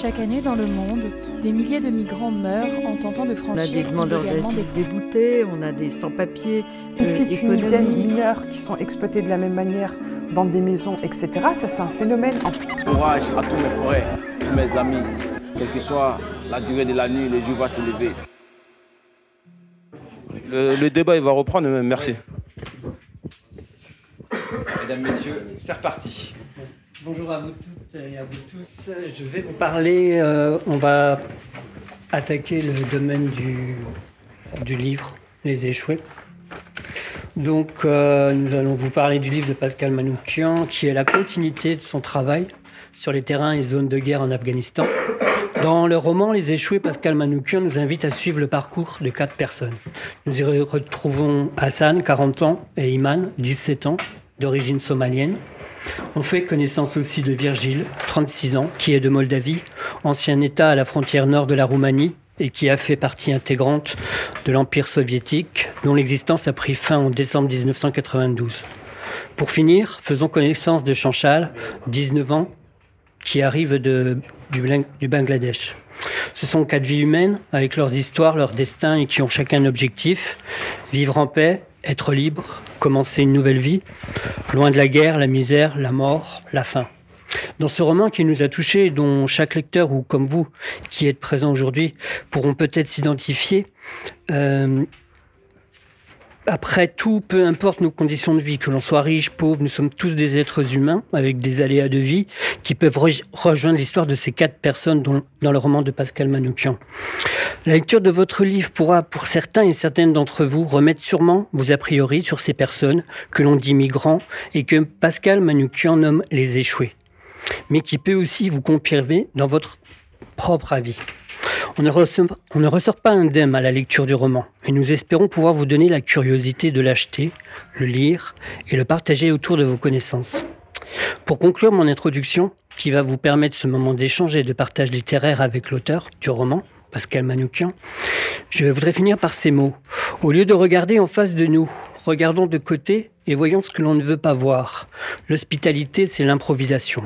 Chaque année dans le monde, des milliers de migrants meurent en tentant de franchir On a des demandeurs d'asile déboutés, on a des sans-papiers. Les filles tunisiennes mineures qui sont exploitées de la même manière dans des maisons, etc. Ça, c'est un phénomène. Courage à tous mes frères, tous mes amis. Quelle que soit la durée de la nuit, le jour va se lever. Le, débat, il va reprendre. Merci. Mesdames, Messieurs, c'est reparti. Bonjour à vous toutes et à vous tous. Je vais vous parler, euh, on va attaquer le domaine du, du livre, Les échoués. Donc, euh, nous allons vous parler du livre de Pascal Manoukian, qui est la continuité de son travail sur les terrains et zones de guerre en Afghanistan. Dans le roman Les échoués, Pascal Manoukian nous invite à suivre le parcours de quatre personnes. Nous y retrouvons Hassan, 40 ans, et Iman, 17 ans, d'origine somalienne. On fait connaissance aussi de Virgile, 36 ans, qui est de Moldavie, ancien État à la frontière nord de la Roumanie et qui a fait partie intégrante de l'Empire soviétique, dont l'existence a pris fin en décembre 1992. Pour finir, faisons connaissance de Chanchal, 19 ans, qui arrive du, du Bangladesh. Ce sont quatre vies humaines avec leurs histoires, leurs destins et qui ont chacun un objectif, vivre en paix, être libre, commencer une nouvelle vie, loin de la guerre, la misère, la mort, la faim. Dans ce roman qui nous a touchés dont chaque lecteur, ou comme vous qui êtes présent aujourd'hui, pourront peut-être s'identifier, euh, après tout, peu importe nos conditions de vie, que l'on soit riche, pauvre, nous sommes tous des êtres humains avec des aléas de vie qui peuvent rejoindre l'histoire de ces quatre personnes dans le roman de Pascal Manoukian. La lecture de votre livre pourra, pour certains et certaines d'entre vous, remettre sûrement vos a priori sur ces personnes que l'on dit migrants et que Pascal Manoukian nomme les échoués, mais qui peut aussi vous confirmer dans votre propre avis. On ne, ressort, pas indemne à la lecture du roman, et nous espérons pouvoir vous donner la curiosité de l'acheter, le lire et le partager autour de vos connaissances. Pour conclure mon introduction, qui va vous permettre ce moment d'échange et de partage littéraire avec l'auteur du roman, Pascal Manoukian, je voudrais finir par ces mots. Au lieu de regarder en face de nous, regardons de côté et voyons ce que l'on ne veut pas voir. L'hospitalité, c'est l'improvisation.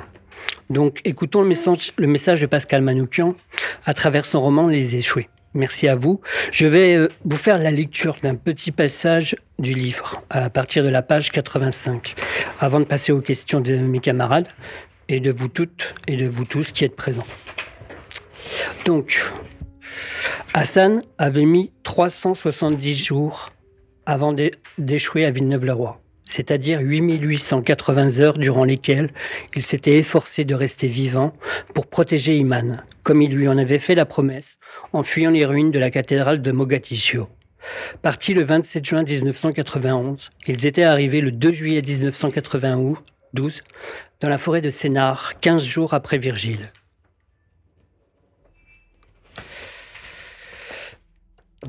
Donc écoutons le message, de Pascal Manoukian à travers son roman Les Échoués. Merci à vous. Je vais euh, vous faire la lecture d'un petit passage du livre à partir de la page 85, avant de passer aux questions de mes camarades et de vous toutes et de vous tous qui êtes présents. Donc, Hassan avait mis 370 jours avant d'échouer à Villeneuve-le-Roi c'est-à-dire 8880 heures durant lesquelles il s'était efforcé de rester vivant pour protéger Iman, comme il lui en avait fait la promesse en fuyant les ruines de la cathédrale de Mogadiscio. Partis le 27 juin 1991, ils étaient arrivés le 2 juillet 1992 dans la forêt de Sénart, 15 jours après Virgile.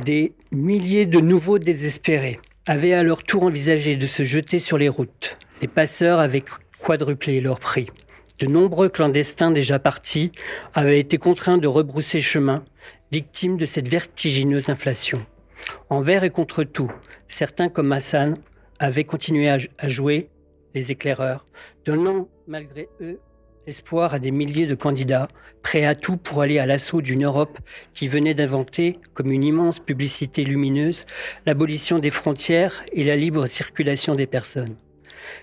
Des milliers de nouveaux désespérés avaient à leur tour envisagé de se jeter sur les routes. Les passeurs avaient quadruplé leur prix. De nombreux clandestins déjà partis avaient été contraints de rebrousser chemin, victimes de cette vertigineuse inflation. Envers et contre tout, certains comme Hassan avaient continué à, jouer les éclaireurs, donnant malgré eux espoir à des milliers de candidats, prêts à tout pour aller à l'assaut d'une Europe qui venait d'inventer, comme une immense publicité lumineuse, l'abolition des frontières et la libre circulation des personnes.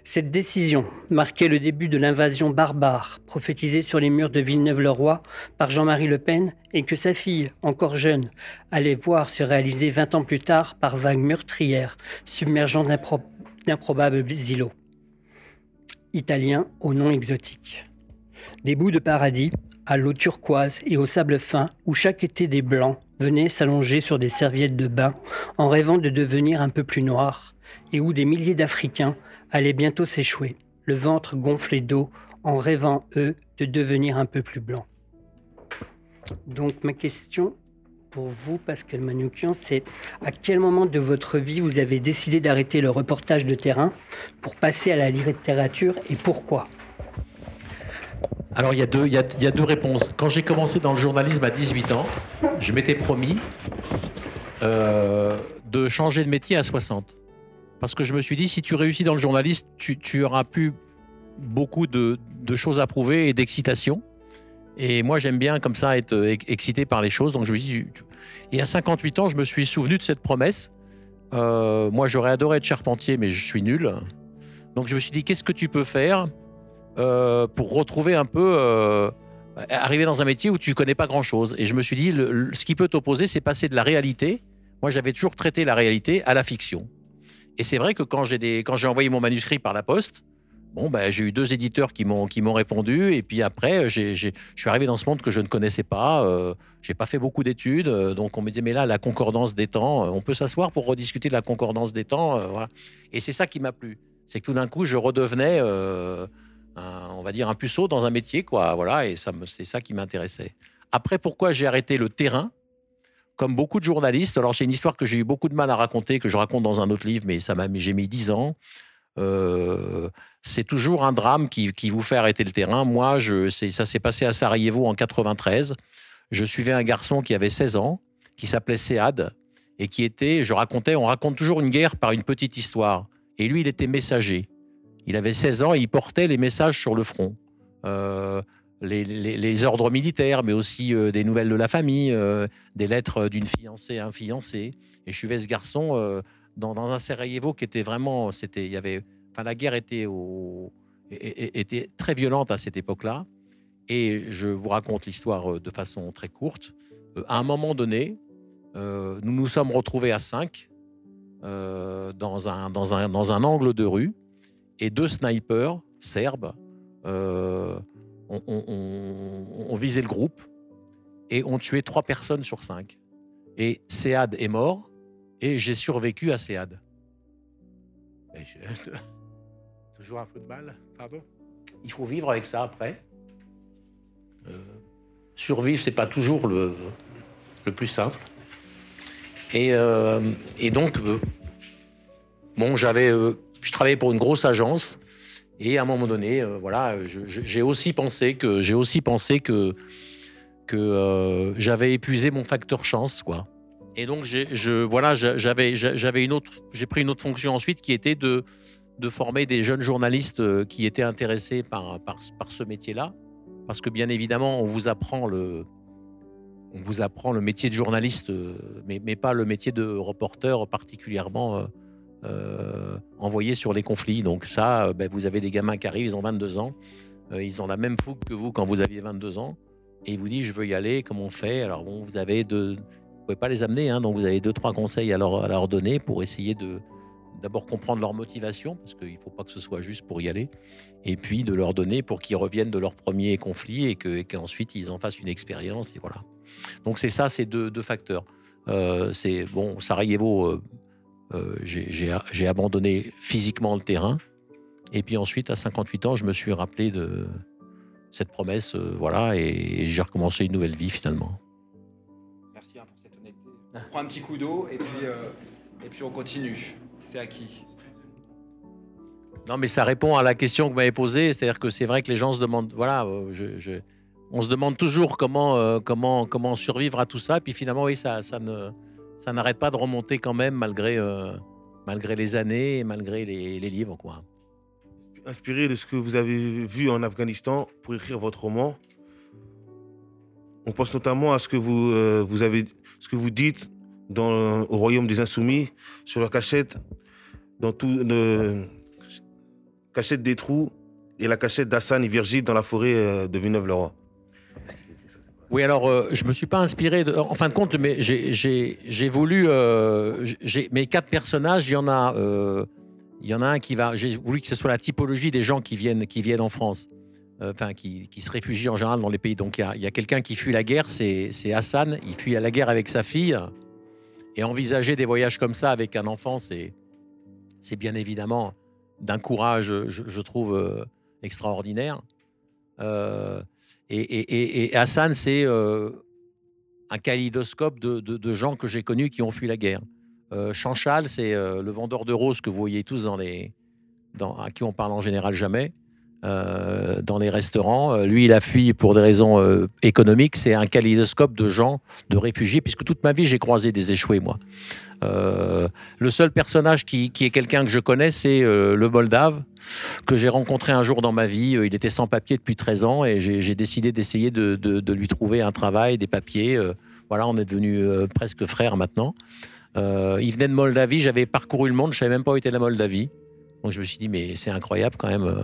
Cette décision marquait le début de l'invasion barbare prophétisée sur les murs de Villeneuve-le-Roi par Jean-Marie Le Pen et que sa fille, encore jeune, allait voir se réaliser 20 ans plus tard par vagues meurtrières submergeant d'improbables îlots italiens au nom exotique. Des bouts de paradis, à l'eau turquoise et au sable fin, où chaque été des blancs venaient s'allonger sur des serviettes de bain en rêvant de devenir un peu plus noirs, et où des milliers d'Africains allaient bientôt s'échouer, le ventre gonflé d'eau, en rêvant, eux, de devenir un peu plus blancs. Donc ma question pour vous, Pascal Manoukian, c'est à quel moment de votre vie vous avez décidé d'arrêter le reportage de terrain pour passer à la littérature et pourquoi? Alors il y, a deux, il, y a, deux réponses. Quand j'ai commencé dans le journalisme à 18 ans, je m'étais promis euh, de changer de métier à 60. Parce que je me suis dit, si tu réussis dans le journalisme, tu, auras plus beaucoup de, choses à prouver et d'excitation. Et moi, j'aime bien comme ça être euh, excité par les choses. Donc je me dis, et à 58 ans, je me suis souvenu de cette promesse. Euh, moi, j'aurais adoré être charpentier, mais je suis nul. Donc je me suis dit, qu'est-ce que tu peux faire euh, pour retrouver un peu, arriver dans un métier où tu connais pas grand-chose. Et je me suis dit, ce qui peut t'opposer, c'est passer de la réalité. Moi, j'avais toujours traité la réalité à la fiction. Et c'est vrai que quand j'ai envoyé mon manuscrit par la poste, Bon, ben, j'ai eu deux éditeurs qui m'ont qui m'ont répondu et puis après, je suis arrivé dans ce monde que je ne connaissais pas. Euh, j'ai pas fait beaucoup d'études, euh, donc on me disait mais là la concordance des temps, euh, on peut s'asseoir pour rediscuter de la concordance des temps, euh, voilà. Et c'est ça qui m'a plu, c'est que tout d'un coup je redevenais, on va dire un puceau dans un métier quoi, voilà. Et ça c'est ça qui m'intéressait. Après, pourquoi j'ai arrêté le terrain? Comme beaucoup de journalistes, alors c'est une histoire que j'ai eu beaucoup de mal à raconter, que je raconte dans un autre livre, mais ça m'a j'ai mis dix ans. Euh, c'est toujours un drame qui, vous fait arrêter le terrain. Moi, ça s'est passé à Sarajevo en 93. Je suivais un garçon qui avait 16 ans, qui s'appelait Sead, et qui était, je racontais, on raconte toujours une guerre par une petite histoire. Et lui, il était messager. Il avait 16 ans et il portait les messages sur le front. Euh, les, ordres militaires, mais aussi euh, des nouvelles de la famille, des lettres d'une fiancée à un fiancé. Et je suivais ce garçon dans, un Sarajevo qui était vraiment, c'était, il y avait, enfin, la guerre était, très violente à cette époque-là. Et je vous raconte l'histoire euh, de façon très courte. Euh, à un moment donné, euh, nous nous sommes retrouvés à cinq dans, un, dans, un, dans un angle de rue et deux snipers serbes ont, on, visé le groupe et ont tué trois personnes sur cinq. Et Sead est mort et j'ai survécu à Sead. Toujours un peu de mal, pardon. Il faut vivre avec ça après. Euh, survivre, c'est pas toujours le, le plus simple. Et, euh, et donc, euh, bon, j'avais, euh, je travaillais pour une grosse agence, et à un moment donné, voilà, j'ai aussi pensé que j'ai aussi pensé que que j'avais épuisé mon facteur chance, quoi. Et donc, voilà, j'avais, j'avais une autre, j'ai pris une autre fonction ensuite qui était de, de former des jeunes journalistes euh, qui étaient intéressés par, par, par ce métier-là. Parce que bien évidemment, on vous apprend le, on vous apprend le métier de journaliste, euh, mais, mais pas le métier de reporter particulièrement euh, envoyé sur les conflits. Donc ça, ben, vous avez des gamins qui arrivent, ils ont 22 ans, ils ont la même fougue que vous quand vous aviez 22 ans, et ils vous disent je veux y aller, comment on fait? Alors bon, vous avez de, pouvez pas les amener, hein, donc vous avez deux, trois conseils à leur, donner pour essayer de d'abord comprendre leur motivation, parce qu'il ne faut pas que ce soit juste pour y aller, et puis de leur donner pour qu'ils reviennent de leur premier conflit et qu'ensuite ils en fassent une expérience. Et voilà. Donc c'est ça, ces deux, deux facteurs. Euh, c'est bon, Sarajevo, euh, euh, j'ai abandonné physiquement le terrain, et puis ensuite à 58 ans, je me suis rappelé de cette promesse, voilà, et j'ai recommencé une nouvelle vie finalement. On prend un petit coup d'eau et puis, euh, et puis on continue. C'est acquis. Non, mais ça répond à la question que vous m'avez posée. C'est-à-dire que c'est vrai que les gens se demandent, voilà, euh, je, on se demande toujours comment, euh, comment, comment survivre à tout ça. Et puis finalement, oui, ça, ça ne, ça n'arrête pas de remonter quand même malgré, malgré les années et malgré les, livres, quoi. Inspiré de ce que vous avez vu en Afghanistan pour écrire votre roman, on pense notamment à ce que vous, vous avez ce que vous dites dans, au royaume des insoumis, sur la cachette, dans tout cachette des trous et la cachette d'Hassan et Virgile dans la forêt euh, de Villeneuve-le-Roi. Oui, alors euh, je me suis pas inspiré. En fin de compte, mais j'ai voulu euh, mes quatre personnages. Il y en a, euh, y en a un qui va. J'ai voulu que ce soit la typologie des gens qui viennent qui viennent en France. Euh, enfin, qui, se réfugient en général dans les pays. Donc il y a, quelqu'un qui fuit la guerre, c'est Hassan. Il fuit à la guerre avec sa fille. Et envisager des voyages comme ça avec un enfant, c'est bien évidemment d'un courage, je, trouve, extraordinaire. Euh, et, Hassan, c'est un kaléidoscope de, gens que j'ai connus qui ont fui la guerre. Chanchal, c'est le vendeur de roses que vous voyez tous dans les, à qui on parle en général jamais. Euh, dans les restaurants. Euh, Lui, il a fui pour des raisons euh, économiques. C'est un kaléidoscope de gens, de réfugiés, puisque toute ma vie, j'ai croisé des échoués, moi. Le seul personnage qui, est quelqu'un que je connais, c'est le Moldave, que j'ai rencontré un jour dans ma vie. Il était sans papier depuis 13 ans et j'ai décidé d'essayer de, lui trouver un travail, des papiers. Voilà, on est devenus presque frères maintenant. Il venait de Moldavie, j'avais parcouru le monde, je savais même pas où était la Moldavie. Donc je me suis dit, mais c'est incroyable quand même.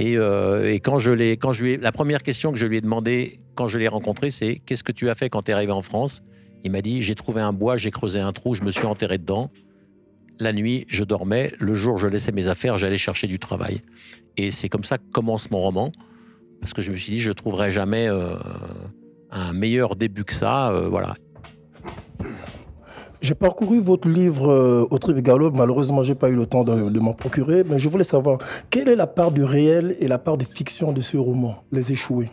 Euh. Et, quand je l'ai, lui la première question que je lui ai demandé quand je l'ai rencontré, c'est qu'est-ce que tu as fait quand tu es arrivé en France? Il m'a dit, j'ai trouvé un bois, j'ai creusé un trou, je me suis enterré dedans. La nuit, je dormais. Le jour, je laissais mes affaires, j'allais chercher du travail. Et c'est comme ça que commence mon roman, parce que je me suis dit, je trouverai jamais euh, un meilleur début que ça. euh, voilà. J'ai parcouru votre livre euh, au trip galop. Malheureusement, j'ai pas eu le temps de, m'en procurer, mais je voulais savoir quelle est la part du réel et la part de fiction de ce roman, Les Échoués?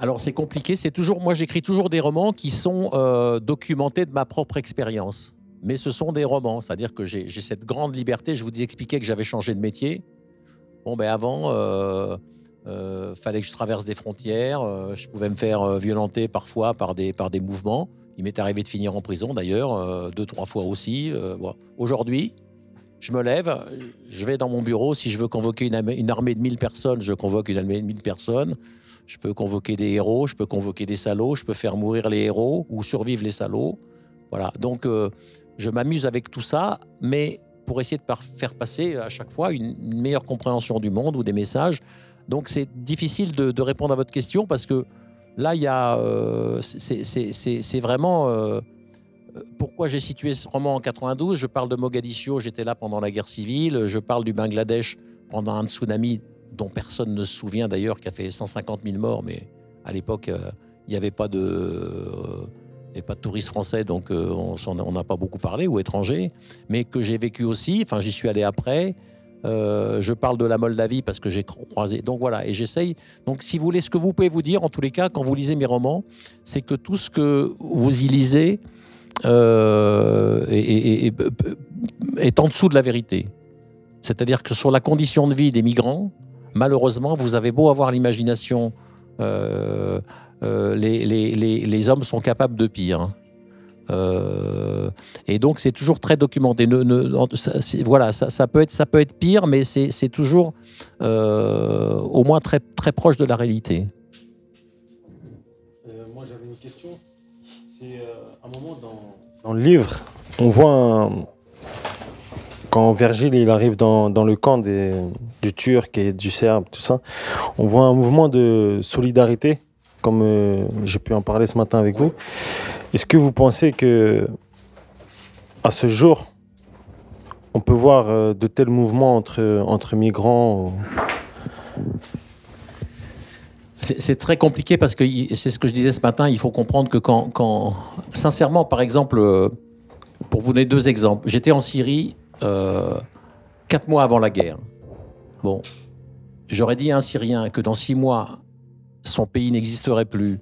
Alors c'est compliqué, c'est toujours moi j'écris toujours des romans qui sont euh, documentés de ma propre expérience. Mais ce sont des romans, c'est-à-dire que j'ai cette grande liberté. Je vous ai expliqué que j'avais changé de métier. Bon ben avant, euh, euh, fallait que je traverse des frontières. euh, je pouvais me faire violenter parfois par des par des mouvements. Il m'est arrivé de finir en prison d'ailleurs euh, deux trois fois aussi. euh, bon. Aujourd'hui, je me lève, je vais dans mon bureau. Si je veux convoquer une, armée- de 1000 personnes, je convoque une armée de 1000 personnes. Je peux convoquer des héros, je peux convoquer des salauds, je peux faire mourir les héros ou survivre les salauds. Voilà. Donc, euh, je m'amuse avec tout ça, mais pour essayer de faire passer à chaque fois une, meilleure compréhension du monde ou des messages. Donc, c'est difficile de répondre à votre question parce que là, il y a, euh, c'est- vraiment euh, pourquoi j'ai situé ce roman en 92. Je parle de Mogadiscio, j'étais là pendant la guerre civile. Je parle du Bangladesh pendant un tsunami dont personne ne se souvient d'ailleurs, qui a fait 150 000 morts, mais à l'époque, euh, il n'y avait pas de, euh, pas de touristes français, donc on n'a pas beaucoup parlé, ou étrangers, mais que j'ai vécu aussi, enfin j'y suis allé après. Euh, je parle de la Moldavie parce que j'ai croisé. Donc voilà, et j'essaye. Donc si vous voulez, ce que vous pouvez vous dire, en tous les cas, quand vous lisez mes romans, c'est que tout ce que vous y lisez euh, est, en dessous de la vérité. C'est-à-dire que sur la condition de vie des migrants, malheureusement, vous avez beau avoir l'imagination, euh, les hommes sont capables de pire. hein. Euh, et donc c'est toujours très documenté. Ne- ne- en- ça- voilà, ça, ça peut être, ça peut être pire, mais c'est toujours euh, au moins très, très proche de la réalité. moi, j'avais une question. C'est euh, un moment dans, dans le livre, on voit un- quand Virgile il arrive dans, dans le camp des, du Turc et du Serbe, tout ça, on voit un mouvement de solidarité, comme euh, j'ai pu en parler ce matin avec vous. Est-ce que vous pensez que à ce jour, on peut voir euh, de tels mouvements entre, entre migrants C'est très compliqué parce que c'est ce que je disais ce matin. Il faut comprendre que quand, quand sincèrement, par exemple, euh, pour vous donner deux exemples, j'étais en Syrie quatre mois avant la guerre. Bon, j'aurais dit à un Syrien que dans six mois, son pays n'existerait plus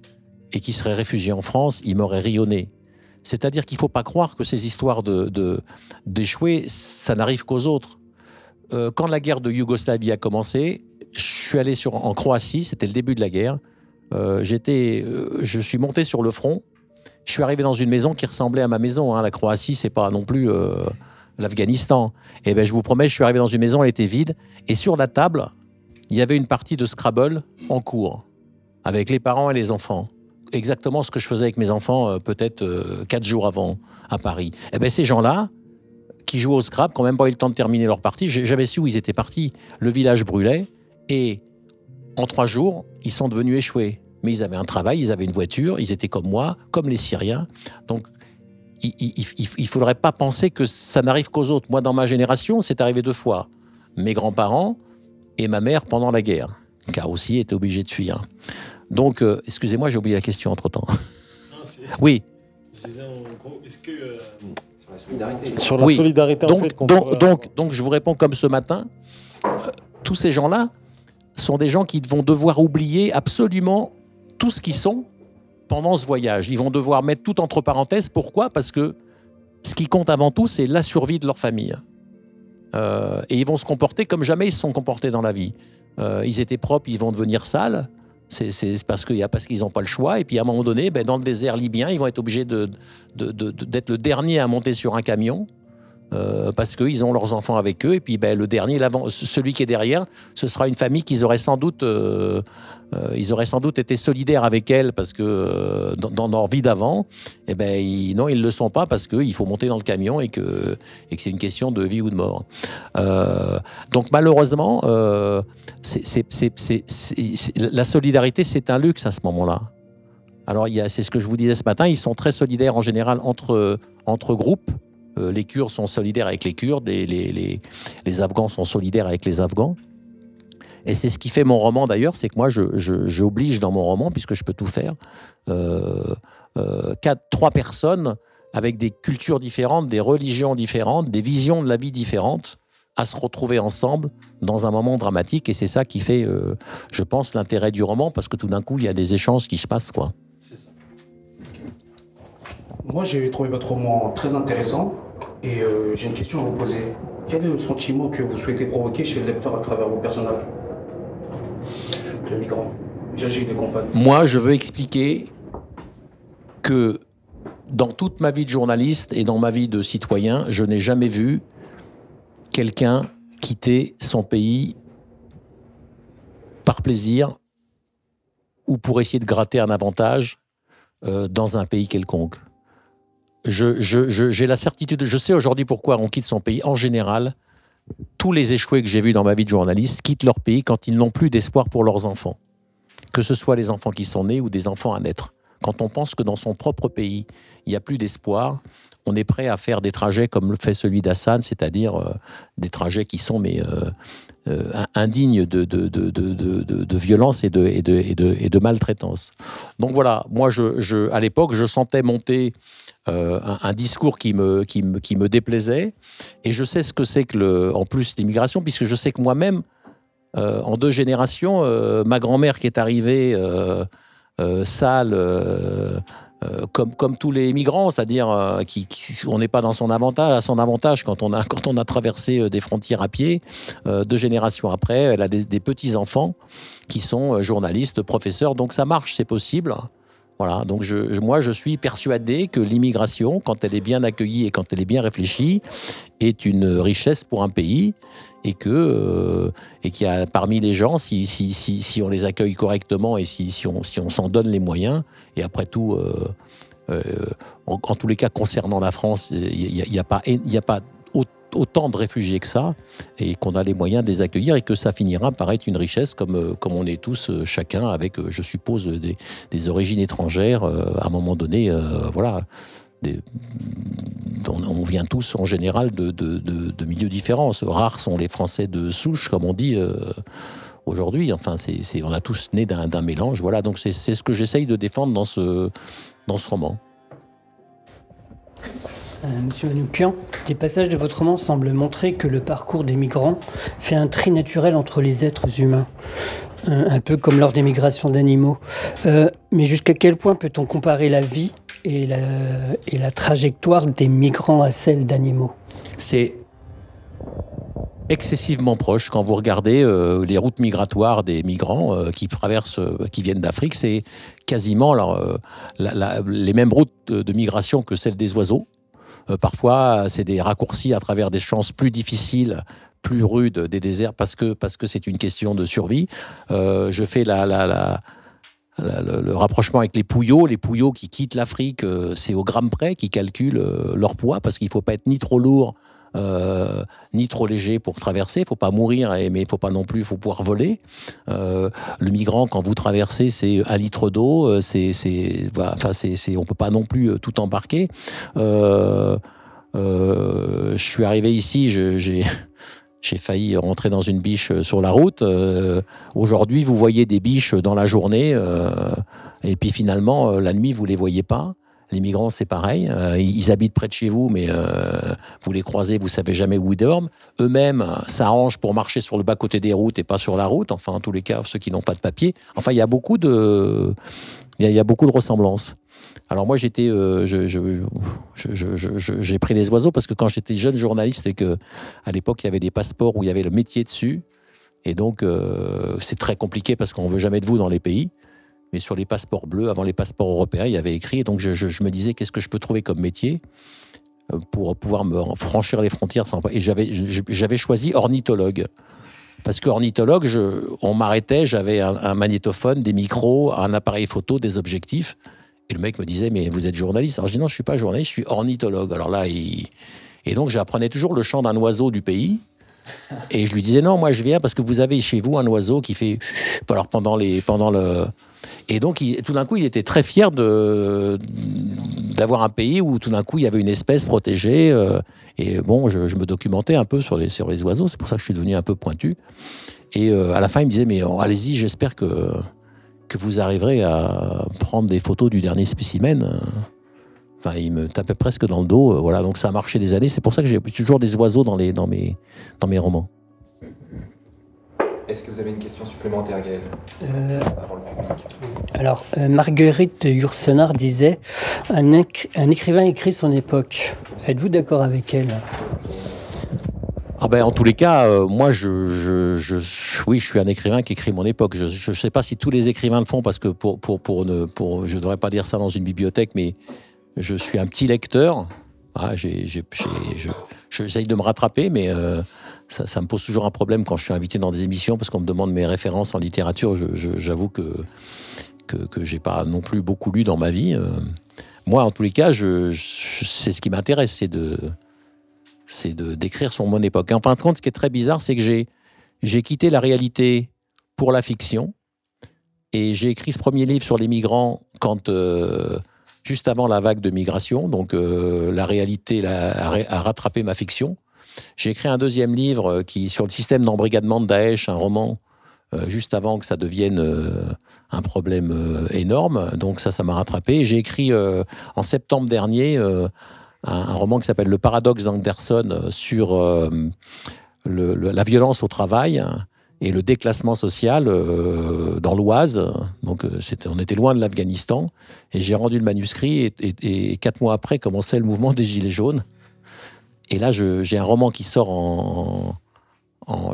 et qu'il serait réfugié en France, il m'aurait rayonné. C'est-à-dire qu'il ne faut pas croire que ces histoires de- de- d'échouer, ça n'arrive qu'aux autres. Euh, quand la guerre de Yougoslavie a commencé, je suis allé sur, en Croatie, c'était le début de la guerre. Euh, j'étais, euh, je suis monté sur le front. Je suis arrivé dans une maison qui ressemblait à ma maison. hein. La Croatie, c'est pas non plus l'Afghanistan. Et ben, je vous promets, je suis arrivé dans une maison, elle était vide. Et sur la table, il y avait une partie de Scrabble en cours, avec les parents et les enfants. Exactement ce que je faisais avec mes enfants, euh, peut-être euh, quatre jours avant, à Paris. Et ben, ces gens-là, qui jouaient au Scrabble, qui n'ont même pas eu le temps de terminer leur partie, j'ai jamais su où ils étaient partis. Le village brûlait, et en trois jours, ils sont devenus échoués. Mais ils avaient un travail, ils avaient une voiture, ils étaient comme moi, comme les Syriens. Donc, il ne faudrait pas penser que ça n'arrive qu'aux autres. Moi, dans ma génération, c'est arrivé deux fois. Mes grands-parents et ma mère pendant la guerre, a aussi été obligée de fuir. Donc, euh, excusez-moi, j'ai oublié la question entre-temps. Oui. Je disais en gros, est-ce que. euh, Sur la solidarité, en Donc, fait, donc, donc, donc, je vous réponds comme ce matin. Euh, tous ces gens-là sont des gens qui vont devoir oublier absolument tout ce qu'ils sont pendant ce voyage. Ils vont devoir mettre tout entre parenthèses. Pourquoi? Parce que ce qui compte avant tout, c'est la survie de leur famille. euh, et ils vont se comporter comme jamais ils se sont comportés dans la vie. Euh, ils étaient propres, ils vont devenir sales. C'est parce qu'ils n'ont pas le choix. Et puis à un moment donné, ben, dans le désert libyen, ils vont être obligés de- de- de- d'être le dernier à monter sur un camion. euh, parce qu'ils ont leurs enfants avec eux, et puis ben, le dernier, celui qui est derrière, ce sera une famille qu'ils auraient sans doute, euh, euh, ils auraient sans doute été solidaires avec elle parce que dans, leur vie d'avant, et ben ils, non, ils le sont pas parce qu'il faut monter dans le camion et que, et que c'est une question de vie ou de mort. Donc malheureusement, la solidarité, c'est un luxe à ce moment-là. Alors, c'est ce que je vous disais ce matin, ils sont très solidaires en général entre, entre groupes. Euh, les Kurdes sont solidaires avec les Kurdes, et les, Afghans sont solidaires avec les Afghans. Et c'est ce qui fait mon roman d'ailleurs, c'est que moi, je- je- j'oblige dans mon roman, puisque je peux tout faire, euh, euh, quatre, trois personnes avec des cultures différentes, des religions différentes, des visions de la vie différentes, à se retrouver ensemble dans un moment dramatique. Et c'est ça qui fait, euh, je pense, l'intérêt du roman, parce que tout d'un coup, il y a des échanges qui se passent. quoi. Moi, j'ai trouvé votre roman très intéressant et euh, j'ai une question à vous poser. Quel est le sentiment que vous souhaitez provoquer chez le lecteur à travers vos personnages? De migrants Virgile et compagnie. Moi, je veux expliquer que dans toute ma vie de journaliste et dans ma vie de citoyen, je n'ai jamais vu quelqu'un quitter son pays par plaisir ou pour essayer de gratter un avantage euh, dans un pays quelconque. Je- je- J'ai la certitude, je sais aujourd'hui pourquoi on quitte son pays. En général, tous les échoués que j'ai vus dans ma vie de journaliste quittent leur pays quand ils n'ont plus d'espoir pour leurs enfants que ce soit les enfants qui sont nés ou des enfants à naître. Quand on pense que dans son propre pays, il n'y a plus d'espoir, on est prêt à faire des trajets comme le fait celui d'Hassan, c'est-à-dire euh, des trajets qui sont mais, euh, euh, indignes de, de, de, de, violence et de, et et et de maltraitance. Donc voilà, moi, je, je, à l'époque, je sentais monter euh, un, discours qui me, qui, me, qui me déplaisait, et je sais ce que c'est que, le, en plus, l'immigration, puisque je sais que moi-même, euh, en deux générations, ma grand-mère qui est arrivée sale, euh, euh, comme, comme tous les migrants, c'est-à-dire euh, n'est pas dans son avantage, à son avantage quand on a, quand on a traversé euh, des frontières à pied. Euh, deux générations après, elle a des, des petits-enfants qui sont euh, journalistes, professeurs, donc ça marche, c'est possible. Voilà, donc moi je suis persuadé que l'immigration, quand elle est bien accueillie et quand elle est bien réfléchie, est une richesse pour un pays et que euh, et qu'il y a parmi les gens, si, on les accueille correctement et si, on s'en donne les moyens, et après tout, euh, euh, en, tous les cas concernant la France, il n'y a, y a pas a pas autant de réfugiés que ça et qu'on a les moyens de les accueillir et que ça finira par être une richesse comme, euh, comme on est tous euh, chacun avec, euh, je suppose, des, des origines étrangères à un moment donné, voilà. on, vient tous en général de, de- de- milieux différents. Rares sont les Français de souche, comme on dit aujourd'hui. Enfin, c'est, on a tous né d'un, d'un mélange. Voilà, donc c'est, c'est ce que j'essaye de défendre dans ce, dans ce roman. Euh, Monsieur Manoukian, des passages de votre roman semblent montrer que le parcours des migrants fait un tri naturel entre les êtres humains, Euh, un peu comme lors des migrations d'animaux. Euh, mais jusqu'à quel point peut-on comparer la vie et la, trajectoire des migrants à celle d'animaux? C'est excessivement proche quand vous regardez les routes migratoires des migrants qui traversent, qui viennent d'Afrique, c'est quasiment les mêmes routes de migration que celles des oiseaux. Euh, parfois, c'est des raccourcis à travers des chances plus difficiles, plus rudes des déserts parce que parce que c'est une question de survie. Euh, je fais la, la, le, rapprochement avec les pouillots, les pouillots qui quittent l'Afrique, euh, c'est au gramme près, qui calculent leur poids parce qu'il faut pas être ni trop lourd euh, ni trop léger pour traverser. Il faut pas mourir, mais il faut pas non plus, faut pouvoir voler. Euh, le migrant, quand vous traversez, c'est un litre d'eau. euh, C'est, c'est, c'est, on peut pas non plus tout embarquer. Je suis arrivé ici, j'ai. Failli rentrer dans une biche sur la route. Aujourd'hui, vous voyez des biches dans la journée, et puis finalement, la nuit, vous les voyez pas. Les migrants, c'est pareil. Euh, ils habitent près de chez vous, mais euh, vous les croisez, vous savez jamais où ils dorment. Eux-mêmes s'arrangent pour marcher sur le bas-côté des routes et pas sur la route. Enfin, en tous les cas, ceux qui n'ont pas de papier. Enfin, il y a beaucoup de, il y a, beaucoup de ressemblances. Alors moi euh, j'ai pris les oiseaux parce que quand j'étais jeune journaliste et que à l'époque il y avait des passeports où il y avait le métier dessus, et donc c'est très compliqué parce qu'on veut jamais de vous dans les pays. Mais sur les passeports bleus, avant les passeports européens, il y avait écrit. Et donc je, me disais qu'est-ce que je peux trouver comme métier euh, pour pouvoir me franchir les frontières. Et j'avais choisi ornithologue. Parce que ornithologue, je- on m'arrêtait, j'avais un, magnétophone, des micros, un appareil photo, des objectifs. Et le mec me disait, mais vous êtes journaliste Alors je dis, non, je suis pas journaliste, je suis ornithologue. Alors là. Et donc j'apprenais toujours le chant d'un oiseau du pays. Et je lui disais, non, moi je viens parce que vous avez chez vous un oiseau qui fait... Alors pendant, les, pendant le... Et donc tout d'un coup, il était très fier de d'avoir un pays où tout d'un coup, il y avait une espèce protégée. euh, et bon, je, me documentais un peu sur les, sur les oiseaux. C'est pour ça que je suis devenu un peu pointu. Et euh, à la fin, il me disait, mais oh, allez-y, j'espère que, que vous arriverez à prendre des photos du dernier spécimen. Euh. Enfin, il me tapait presque dans le dos. euh, voilà, donc ça a marché des années. C'est pour ça que j'ai toujours des oiseaux dans, les, dans, mes, dans mes romans. Est-ce que vous avez une question supplémentaire, Gaël Euh, Avant le public. Alors, euh, Marguerite Yourcenar disait un, éc- un écrivain écrit son époque. Êtes-vous d'accord avec elle? Ah ben, en tous les cas, euh, moi, je, je, je- oui, je suis un écrivain qui écrit mon époque. Je ne sais pas si tous les écrivains le font, parce que pour, pour, pour ne, pour, je ne devrais pas dire ça dans une bibliothèque, mais je suis un petit lecteur. Ah, J'essaye de me rattraper, mais euh, ça, me pose toujours un problème quand je suis invité dans des émissions, parce qu'on me demande mes références en littérature. J'avoue que que, que j'ai pas non plus beaucoup lu dans ma vie. Euh, moi, en tous les cas, c'est ce qui m'intéresse, c'est de c'est de d'écrire sur mon époque. En fin de compte, ce qui est très bizarre, c'est que j'ai j'ai quitté la réalité pour la fiction et j'ai écrit ce premier livre sur les migrants quand euh, juste avant la vague de migration, donc euh, la réalité a, rattrapé ma fiction. J'ai écrit un deuxième livre euh, qui sur le système d'embrigadement de Daesh, un roman euh, juste avant que ça devienne un problème énorme. Donc ça, ça m'a rattrapé. J'ai écrit en septembre dernier un, roman qui s'appelle Le paradoxe d'Anderson sur la violence au travail et le déclassement social euh, dans l'Oise. Donc euh, on était loin de l'Afghanistan. Et j'ai rendu le manuscrit et, quatre mois après commençait le mouvement des Gilets jaunes. Et là, j'ai un roman qui sort en,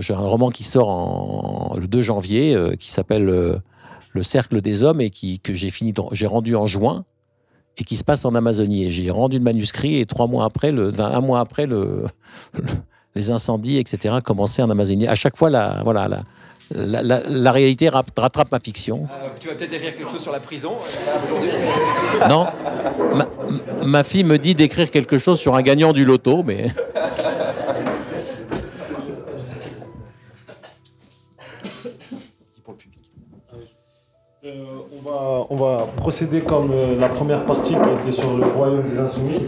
j'ai un roman qui sort en, le 2 janvier euh, qui s'appelle Le Cercle des Hommes et qui, que j'ai rendu en juin et qui se passe en Amazonie. Et j'ai rendu le manuscrit et trois mois après, le, un mois après, le- les incendies, etc., commençaient en Amazonie. À chaque fois, la, voilà, la, la, la- la réalité rap- rattrape ma fiction. Euh, tu vas peut-être écrire quelque chose sur la prison euh, aujourd'hui. Non, ma, ma fille me dit d'écrire quelque chose sur un gagnant du loto, mais. Euh, on, va, on va procéder comme euh, la première partie qui était sur le royaume des insoumis.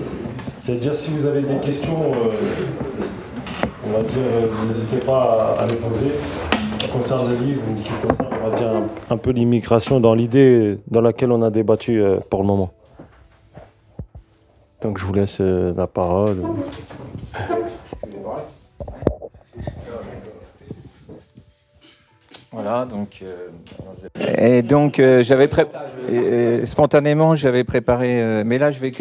C'est-à-dire si vous avez des questions, euh, on va dire, euh, vous n'hésitez pas à, les poser. Qui concerne le livre ou qui concerne, on va dire, un, un peu l'immigration dans l'idée dans laquelle on a débattu euh, pour le moment. Donc je vous laisse euh, la parole. Voilà, donc. euh, et donc, euh, j'avais pré- euh, spontanément, j'avais préparé. euh, mais là, je vais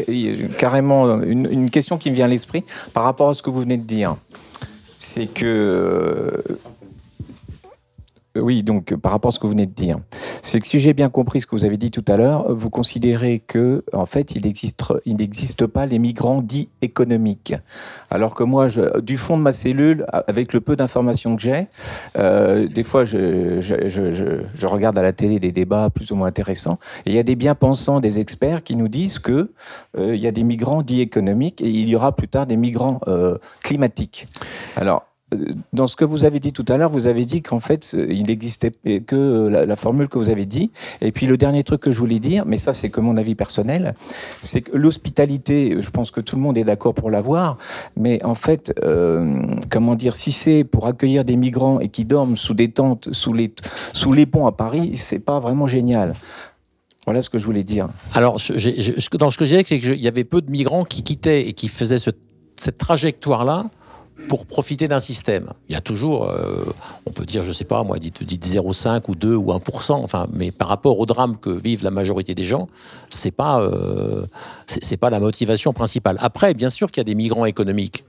carrément. Une, une question qui me vient à l'esprit par rapport à ce que vous venez de dire. C'est que. Oui, donc par rapport à ce que vous venez de dire, c'est que si j'ai bien compris ce que vous avez dit tout à l'heure, vous considérez que, en fait, il n'existe pas les migrants dits économiques. Alors que moi, du fond de ma cellule, avec le peu d'informations que j'ai, euh, des fois, je regarde à la télé des débats plus ou moins intéressants, et il y a des bien-pensants, des experts qui nous disent que euh, il y a des migrants dits économiques et il y aura plus tard des migrants euh, climatiques. Alors. Euh, Dans ce que vous avez dit tout à l'heure, vous avez dit qu'en fait, euh, il n'existait que euh, la, formule que vous avez dit. Et puis le dernier truc que je voulais dire, mais ça c'est que mon avis personnel, c'est que l'hospitalité, je pense que tout le monde est d'accord pour l'avoir, mais en fait, comment dire, si c'est pour accueillir des migrants et qui dorment sous des tentes, sous les, sous les ponts à Paris, c'est pas vraiment génial. Voilà ce que je voulais dire. Alors, dans ce que je dirais, c'est qu'il y avait peu de migrants qui quittaient et qui faisaient ce- cette trajectoire-là pour profiter d'un système. Il y a toujours, euh, on peut dire, je sais pas, moi, dites, dites 0,5 ou 2 ou 1%, enfin, mais par rapport au drame que vivent la majorité des gens, c'est pas, euh, pas la motivation principale. Après, bien sûr qu'il y a des migrants économiques.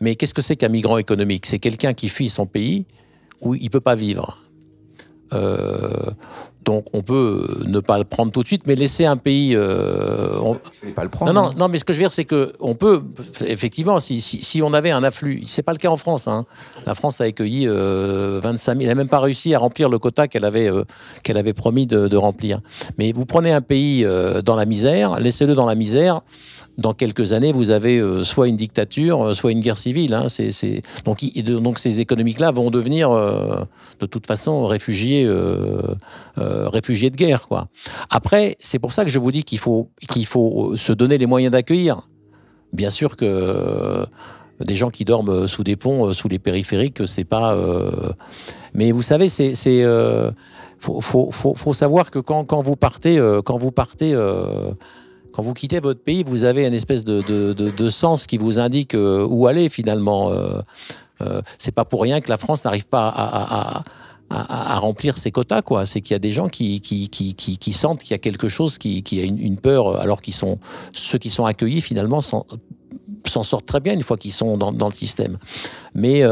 Mais qu'est-ce que c'est qu'un migrant économique? C'est quelqu'un qui fuit son pays où il peut pas vivre. Euh, donc on peut ne pas le prendre tout de suite, mais laisser un pays. Euh, on- pas le prendre. Non, non, non, mais ce que je veux dire, c'est que on peut effectivement, si, si, si on avait un afflux, c'est pas le cas en France. Hein. La France a accueilli euh, 25 000. Elle n'a même pas réussi à remplir le quota qu'elle avait euh, qu'elle avait promis de, de remplir. Mais vous prenez un pays euh, dans la misère, laissez-le dans la misère. Dans quelques années, vous avez euh, soit une dictature, euh, soit une guerre civile. Hein. Donc, ces économiques-là vont devenir, euh, de toute façon, réfugiés, de guerre. Après, c'est pour ça que je vous dis qu'il faut, se donner les moyens d'accueillir. Bien sûr que des gens qui dorment sous des ponts, sous les périphériques, c'est pas. Mais vous savez, c'est. faut, savoir que quand, vous partez, quand vous partez, quand vous quittez votre pays, vous avez une espèce de, de, de- sens qui vous indique euh, où aller finalement. Euh, euh, c'est pas pour rien que la France n'arrive pas à, à- remplir ses quotas, quoi. C'est qu'il y a des gens qui, qui, qui, sentent qu'il y a quelque chose qui, qui a une, peur, alors qu'ils sont ceux qui sont accueillis finalement s'en sortent très bien une fois qu'ils sont dans, le système. Mais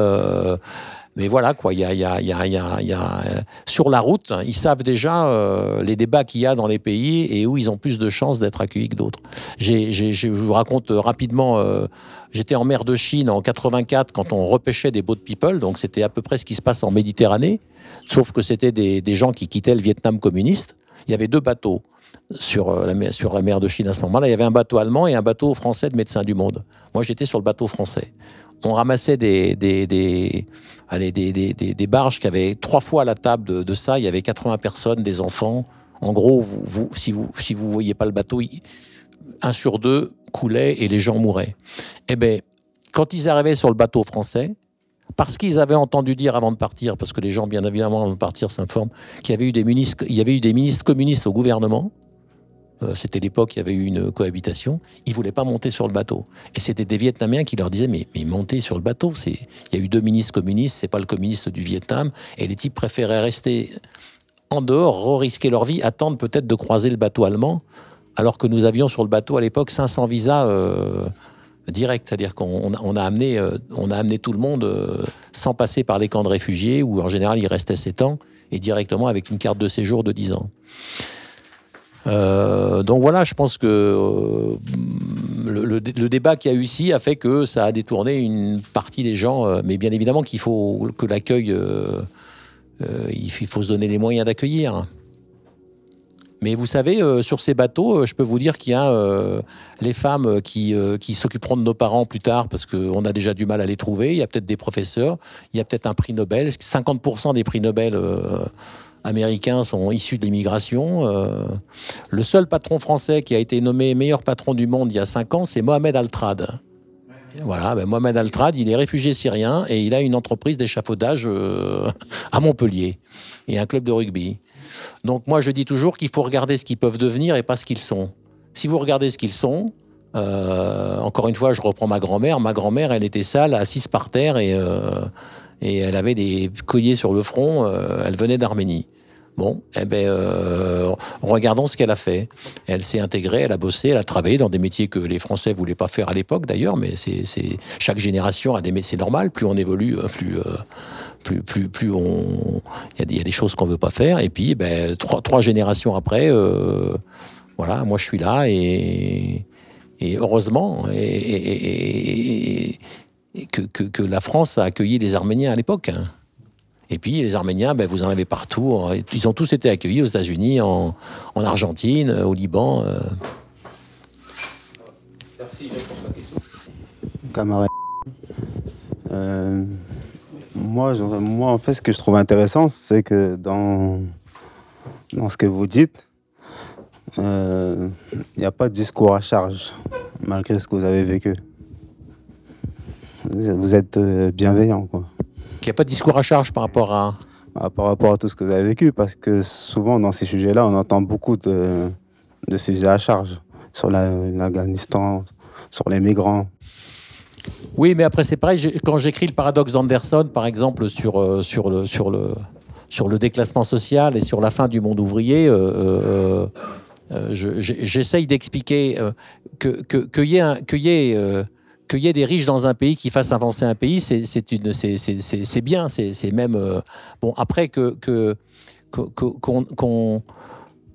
mais voilà quoi, il y a, sur la route, ils savent déjà euh, les débats qu'il y a dans les pays et où ils ont plus de chances d'être accueillis que d'autres. Je vous raconte euh, rapidement, euh, j'étais en mer de Chine en 84 quand on repêchait des boat people, donc c'était à peu près ce qui se passe en Méditerranée, sauf que c'était des, gens qui quittaient le Vietnam communiste. Il y avait deux bateaux sur la mer, de Chine à ce moment-là. Il y avait un bateau allemand et un bateau français de Médecins du Monde. Moi, j'étais sur le bateau français. On ramassait des, allez, des, des, des- barges qui avaient trois fois la table de, ça. Il y avait 80 personnes, des enfants. En gros, vous, vous, si vous si vous voyez pas le bateau, un sur deux coulait et les gens mouraient. Eh ben, quand ils arrivaient sur le bateau français, parce qu'ils avaient entendu dire avant de partir, parce que les gens, bien évidemment, avant de partir s'informent, qu'il y avait eu des ministres, il y avait eu des ministres communistes au gouvernement. Euh, C'était l'époque, il y avait eu une cohabitation. Ils voulaient pas monter sur le bateau. Et c'était des Vietnamiens qui leur disaient mais, mais montez sur le bateau. Il y a eu deux ministres communistes, c'est pas le communiste du Vietnam. Et les types préféraient rester en dehors, risquer leur vie, attendre peut-être de croiser le bateau allemand, alors que nous avions sur le bateau à l'époque 500 visas euh, directs, c'est-à-dire qu'on on a, amené, euh, on a amené tout le monde sans passer par les camps de réfugiés où en général il restait 7 ans et directement avec une carte de séjour de 10 ans. Euh, donc voilà, je pense que euh, le, débat qu'il y a eu ici a fait que ça a détourné une partie des gens, euh, mais bien évidemment qu'il faut que l'accueil, il faut se donner les moyens d'accueillir. Mais vous savez, sur ces bateaux, je peux vous dire qu'il y a les femmes qui, s'occuperont de nos parents plus tard parce qu'on a déjà du mal à les trouver. Il y a peut-être des professeurs, il y a peut-être un prix Nobel. 50% des prix Nobel américains sont issus de l'immigration. Euh, le seul patron français qui a été nommé meilleur patron du monde il y a 5 ans, c'est Mohamed Altrad. Voilà, ben Mohamed Altrad, il est réfugié syrien et il a une entreprise d'échafaudage euh, à Montpellier et un club de rugby. Donc moi, je dis toujours qu'il faut regarder ce qu'ils peuvent devenir et pas ce qu'ils sont. Si vous regardez ce qu'ils sont, euh, encore une fois, je reprends ma grand-mère. Ma grand-mère, elle était sale, assise par terre et, et elle avait des colliers sur le front. elle venait d'Arménie. Bon, eh ben, euh, regardons ce qu'elle a fait. Elle s'est intégrée, elle a bossé, elle a travaillé dans des métiers que les Français voulaient pas faire à l'époque d'ailleurs, mais c'est chaque génération a des métiers normal. Plus on évolue, euh, plus euh, plus plus plus on il y, a des- choses qu'on veut pas faire. Et puis, ben, trois trois générations après, voilà, moi je suis là et heureusement et, que la France a accueilli les Arméniens à l'époque. hein. Et puis les Arméniens, ben, vous en avez partout. Ils ont tous été accueillis aux États-Unis, en, en Argentine, au Liban. euh. camarade. Euh, moi, je- moi, en fait, ce que je trouve intéressant, c'est que dans, dans ce que vous dites, euh, il n'y a pas de discours à charge, malgré ce que vous avez vécu. Vous êtes- euh, bienveillant, quoi. Qu'il n'y a pas de discours à charge par rapport à... Ah, Par rapport à tout ce que vous avez vécu, parce que souvent, dans ces sujets-là, on entend beaucoup de, de sujets à charge sur la- l'Afghanistan, sur les migrants. Oui, mais après c'est pareil. Quand j'écris le paradoxe d'Anderson, par exemple, sur, euh, sur, le, sur, le, sur le déclassement social et sur la fin du monde ouvrier, euh, euh, euh, je- j'essaye d'expliquer euh, que que- qu'il y ait un- qu'il y ait, qu'il y ait des riches dans un pays qui fassent avancer un pays, c'est bien. C'est même euh, bon. Après que que qu'on qu'on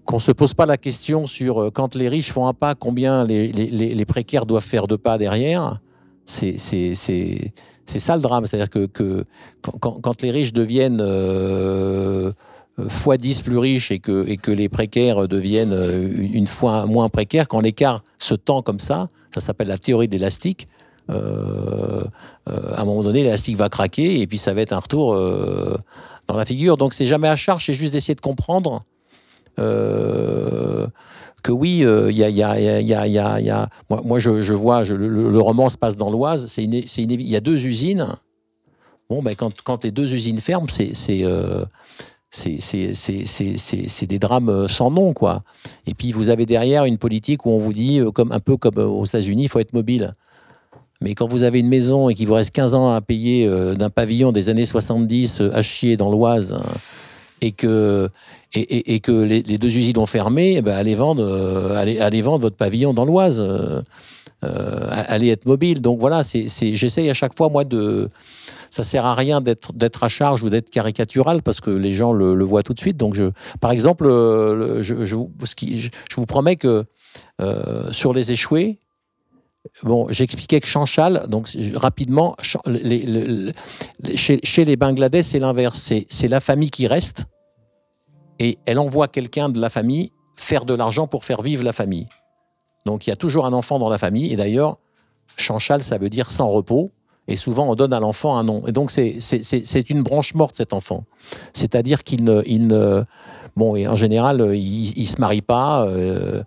qu'on se pose pas la question sur euh, quand les riches font un pas, combien les, les- les- précaires doivent faire de pas derrière. C'est ça le drame. C'est-à-dire que, que quand, les riches deviennent euh, fois 10 plus riches et que, et que les précaires deviennent une fois moins précaires, quand l'écart se tend comme ça, ça s'appelle la théorie de l'élastique. Euh, euh, à un moment donné, l'élastique va craquer et puis ça va être un retour euh, dans la figure. Donc c'est jamais à charge, c'est juste d'essayer de comprendre euh, que oui, euh, il il y, a, y, a, y, a, y a- Moi, je, vois, le, roman se passe dans l'Oise, c'est une, il y a deux usines. Bon, ben, quand, les deux usines ferment, c'est. c'est euh, des drames euh, sans nom, quoi. Et puis vous avez derrière une politique où on vous dit, euh, comme, un peu comme euh, aux États-Unis, il faut être mobile. Mais quand vous avez une maison et qu'il vous reste 15 ans à payer euh, d'un pavillon des années 70 euh, à chier dans l'Oise, et que, et, que les, deux usines ont fermé, eh ben, allez, vendre, euh, allez, vendre votre pavillon dans l'Oise. euh, allez être mobile. Donc voilà, j'essaye à chaque fois, moi, de. Ça sert à rien d'être, à charge ou d'être caricatural parce que les gens le, voient tout de suite. Donc, je, par exemple, le- je, je vous- promets que sur les échoués, Bon, j'expliquais que Chanchal, donc rapidement, chez, les Bangladais, c'est l'inverse. C'est, la famille qui reste et elle envoie quelqu'un de la famille faire de l'argent pour faire vivre la famille. Donc il y a toujours un enfant dans la famille et d'ailleurs, Chanchal, ça veut dire sans repos et souvent on donne à l'enfant un nom. Et donc c'est, une branche morte cet enfant. C'est-à-dire qu'il ne, il ne- bon, et en général, il, il se marie pas. euh,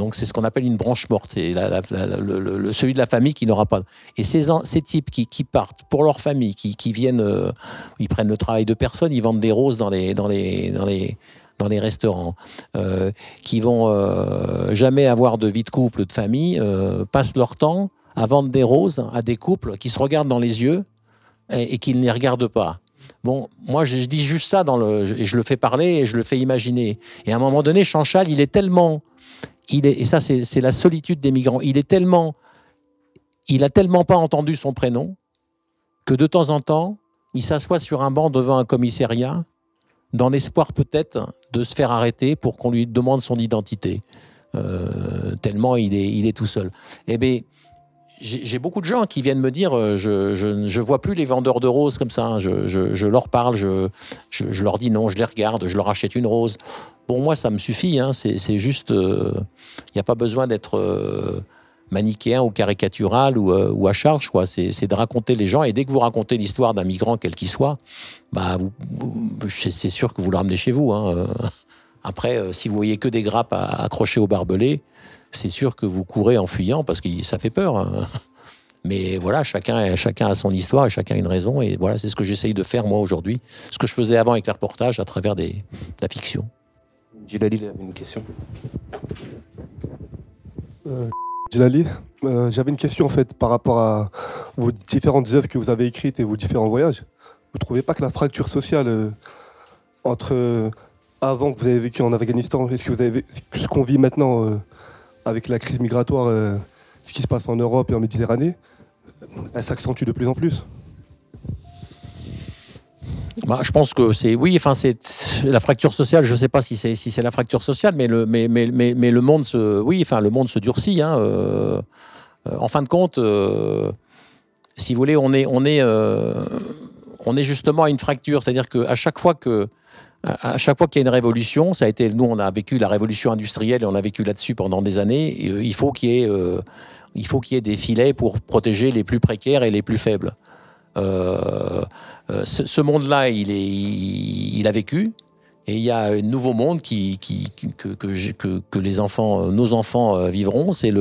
donc c'est ce qu'on appelle une branche morte. Et le, celui de la famille qui n'aura pas. Et ces, ces types qui, qui partent pour leur famille, qui, qui viennent, euh, ils prennent le travail de personne, ils vendent des roses dans les, dans les, dans les, dans les restaurants, euh, qui vont euh, jamais avoir de vie de couple, de famille, euh, passent leur temps à vendre des roses à des couples qui se regardent dans les yeux et, qui ne les regardent pas. Bon, moi je, dis juste ça dans le, et je le fais parler et je le fais imaginer. Et à un moment donné, Chanchal, il est tellement, et ça c'est c'est la solitude des migrants. Il est tellement, il a tellement pas entendu son prénom que de temps en temps, il s'assoit sur un banc devant un commissariat dans l'espoir peut-être de se faire arrêter pour qu'on lui demande son identité. Euh, tellement il est, il est tout seul. Eh bien, j'ai beaucoup de gens qui viennent me dire euh, je, je, vois plus les vendeurs de roses comme ça. hein. Je, leur parle, je, leur dis non, je les regarde, je leur achète une rose. Pour moi, ça me suffit. hein. C'est juste. Il n'y a pas besoin d'être euh, manichéen ou caricatural ou, euh, à charge. C'est de raconter les gens. Et dès que vous racontez l'histoire d'un migrant, quel qu'il soit, bah, c'est sûr que vous le ramenez chez vous. hein. Euh, Après, euh, si vous voyez que des grappes accrochées au barbelé, c'est sûr que vous courez en fuyant parce que ça fait peur. hein. Mais voilà, chacun, chacun a son histoire et chacun a une raison. Et voilà, c'est ce que j'essaye de faire moi aujourd'hui. Ce que je faisais avant avec les reportages à travers des, de la fiction. Gilali, il avait une question. Euh, euh, j'avais une question en fait par rapport à vos différentes œuvres que vous avez écrites et vos différents voyages. Vous ne trouvez pas que la fracture sociale euh, entre euh, avant que vous avez vécu en Afghanistan et ce qu'on vit maintenant euh, avec la crise migratoire, euh, ce qui se passe en Europe et en Méditerranée, elle s'accentue de plus en plus Bah, je pense que c'est oui, enfin c'est la fracture sociale. Je ne sais pas si c'est si c'est la fracture sociale, mais le mais, mais, mais, mais le monde se oui, enfin le monde se durcit. hein, euh, euh, en fin de compte, si vous voulez, on est on est on est justement à une fracture, c'est-à-dire qu'à chaque fois que à chaque fois qu'il y a une révolution, ça a été nous on a vécu la révolution industrielle et on a vécu là-dessus pendant des années. euh, il faut qu'il y ait euh, il faut qu'il y ait des filets pour protéger les plus précaires et les plus faibles. Euh, ce, monde-là, il, a vécu. Et il y a un nouveau monde que, les enfants, nos enfants vivront. C'est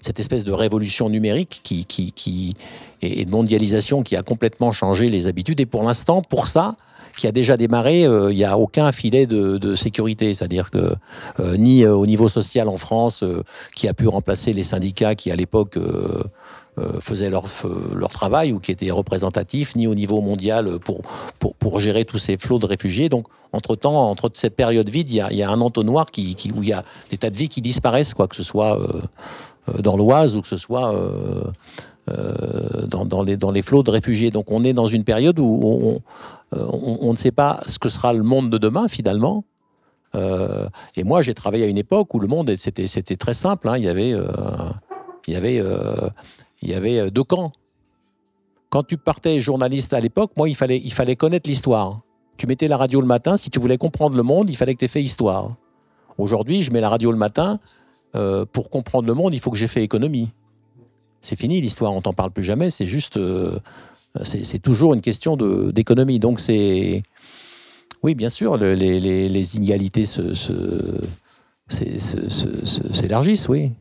cette espèce de révolution numérique qui, qui, et de mondialisation qui a complètement changé les habitudes. Et pour l'instant, pour ça, qui a déjà démarré, euh, il n'y a aucun filet de, sécurité. C'est-à-dire que euh, ni euh, au niveau social en France, qui a pu remplacer les syndicats qui, à l'époque, faisaient leur, leur travail ou qui étaient représentatifs, ni au niveau mondial pour, pour, gérer tous ces flots de réfugiés. Donc, entre-temps, entre cette période vide, il y a, un entonnoir où il y a des tas de vies qui disparaissent, quoi, que ce soit dans l'Oise ou que ce soit dans, dans, les, dans les flots de réfugiés. Donc, on est dans une période où on, on, on ne sait pas ce que sera le monde de demain, finalement. Euh, et moi, j'ai travaillé à une époque où le monde, c'était, très simple. hein. Il y avait, euh, il y avait, euh, il y avait euh, deux camps. Quand tu partais journaliste à l'époque, moi, il fallait, il fallait connaître l'histoire. Tu mettais la radio le matin, si tu voulais comprendre le monde, il fallait que tu aies fait histoire. Aujourd'hui, je mets la radio le matin. euh, pour comprendre le monde, il faut que j'ai fait économie. C'est fini l'histoire, on t'en parle plus jamais. C'est juste, euh, c'est, toujours une question d'économie. Donc c'est, oui, bien sûr, le- les, inégalités s'élargissent, oui.